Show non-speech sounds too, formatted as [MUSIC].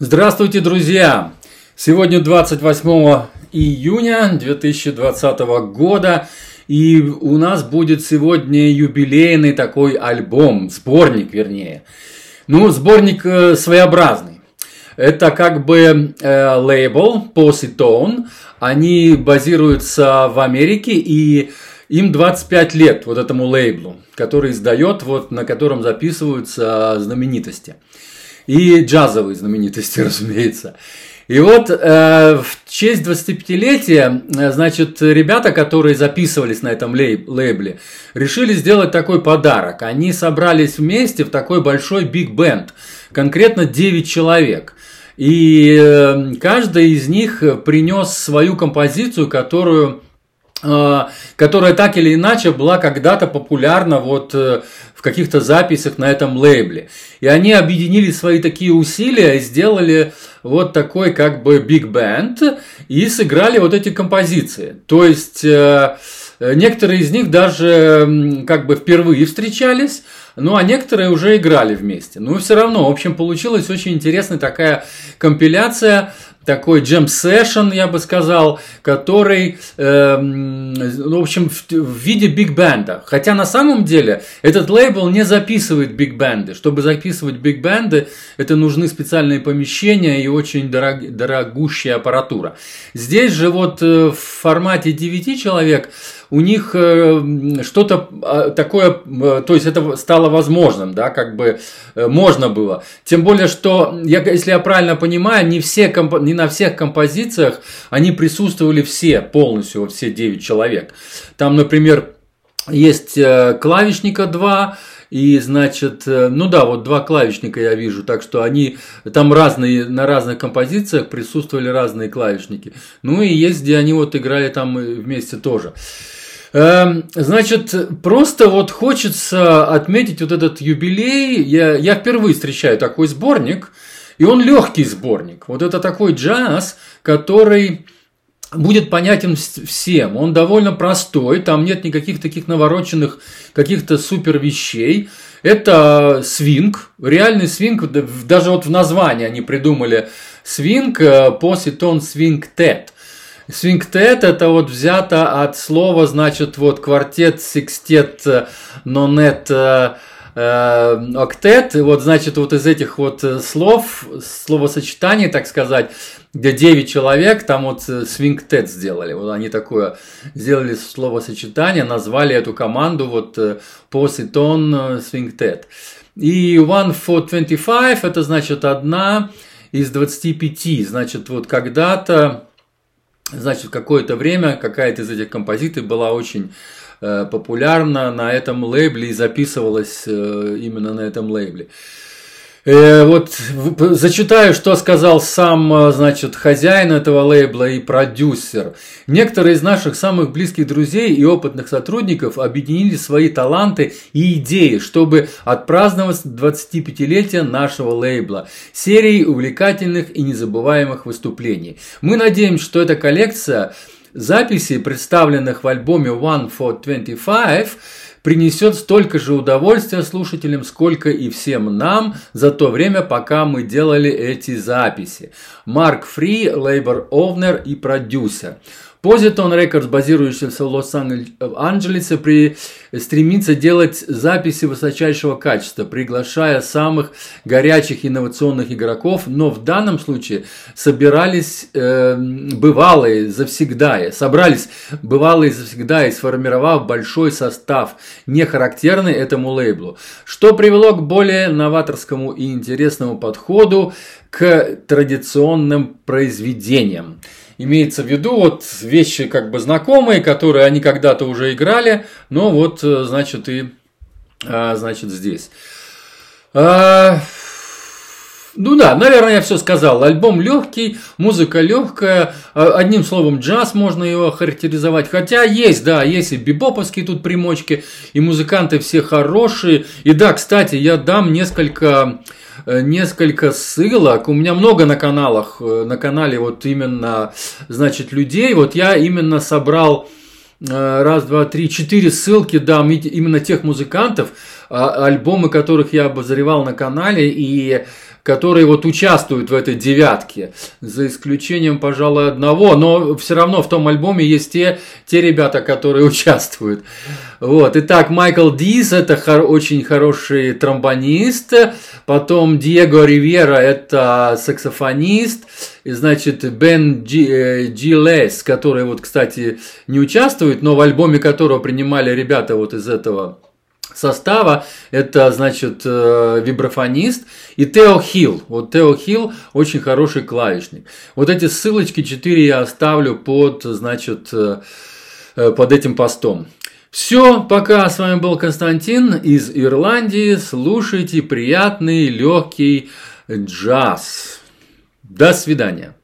Здравствуйте, друзья! Сегодня 28 июня 2020 года, и у нас будет сегодня юбилейный такой альбом, сборник вернее. Ну, сборник э, своеобразный. Это как бы э, лейбл Positone, они базируются в Америке, и им 25 лет, вот этому лейблу, который издает, вот, на котором записываются знаменитости и джазовые знаменитости, [LAUGHS] разумеется. И вот э, в честь 25-летия, э, значит, ребята, которые записывались на этом лейб- лейбле, решили сделать такой подарок. Они собрались вместе в такой большой биг-бенд, конкретно 9 человек. И э, каждый из них принес свою композицию, которую которая так или иначе была когда-то популярна вот э, каких-то записях на этом лейбле. И они объединили свои такие усилия и сделали вот такой как бы биг бенд и сыграли вот эти композиции. То есть э, некоторые из них даже как бы впервые встречались, ну а некоторые уже играли вместе. Но все равно, в общем, получилась очень интересная такая компиляция такой джем сешн, я бы сказал, который, э, в общем, в, в виде биг-бенда. Хотя на самом деле этот лейбл не записывает биг-бенды. Чтобы записывать биг-бенды, это нужны специальные помещения и очень дорог, дорогущая аппаратура. Здесь же вот э, в формате 9 человек у них э, что-то а, такое, э, то есть это стало возможным, да, как бы э, можно было. Тем более, что, я, если я правильно понимаю, не, все, не на всех композициях они присутствовали все, полностью, все 9 человек. Там, например, есть клавишника 2, и, значит, ну да, вот два клавишника я вижу, так что они там разные, на разных композициях присутствовали разные клавишники. Ну и есть, где они вот играли там вместе тоже. Эм, значит, просто вот хочется отметить вот этот юбилей. Я, я впервые встречаю такой сборник, и он легкий сборник. Вот это такой джаз, который будет понятен всем. Он довольно простой, там нет никаких таких навороченных каких-то супер вещей. Это свинг, реальный свинг, даже вот в названии они придумали свинг, поситон свинг тет. Свингтет это вот взято от слова, значит, вот квартет, секстет, э, нонет, э, э, октет. И вот, значит, вот из этих вот слов, словосочетаний, так сказать, где 9 человек, там вот свингтет сделали. Вот они такое сделали словосочетание, назвали эту команду вот поситон свингтет. И one for 25 это значит одна из 25. Значит, вот когда-то Значит, какое-то время какая-то из этих композиций была очень э, популярна на этом лейбле и записывалась э, именно на этом лейбле. Э, вот зачитаю, что сказал сам, э, значит, хозяин этого лейбла и продюсер. Некоторые из наших самых близких друзей и опытных сотрудников объединили свои таланты и идеи, чтобы отпраздновать 25-летие нашего лейбла, серией увлекательных и незабываемых выступлений. Мы надеемся, что эта коллекция записей, представленных в альбоме One for 25, принесет столько же удовольствия слушателям, сколько и всем нам за то время, пока мы делали эти записи. Марк Фри, лейбор-овнер и продюсер. Positon Records, базирующийся в Лос-Анджелесе, при... стремится делать записи высочайшего качества, приглашая самых горячих инновационных игроков, но в данном случае собирались э, бывалые завсегда, собрались бывалые завсегда, сформировав большой состав, не характерный этому лейблу, что привело к более новаторскому и интересному подходу к традиционным произведениям имеется в виду вот вещи как бы знакомые, которые они когда-то уже играли, но вот, э, значит, и, а, значит, здесь. А, ну да, наверное, я все сказал. Альбом легкий, музыка легкая, а, одним словом, джаз можно его характеризовать. Хотя есть, да, есть и бибоповские тут примочки, и музыканты все хорошие. И да, кстати, я дам несколько несколько ссылок. У меня много на каналах, э, на канале вот именно, значит, людей. Вот я именно собрал э, раз, два, три, четыре ссылки, да, именно тех музыкантов, а, альбомы которых я обозревал на канале, и которые вот участвуют в этой девятке, за исключением, пожалуй, одного, но все равно в том альбоме есть те, те ребята, которые [LAUGHS] участвуют. Вот, итак, Майкл Диз – это хор- очень хороший тромбонист, потом Диего Ривера – это саксофонист, и, значит, Бен Джилес, э, который вот, кстати, не участвует, но в альбоме которого принимали ребята вот из этого состава. Это, значит, э, вибрафонист и Тео Хилл. Вот Тео Хилл очень хороший клавишник. Вот эти ссылочки 4 я оставлю под, значит, э, э, под этим постом. Все, пока. С вами был Константин из Ирландии. Слушайте приятный, легкий джаз. До свидания.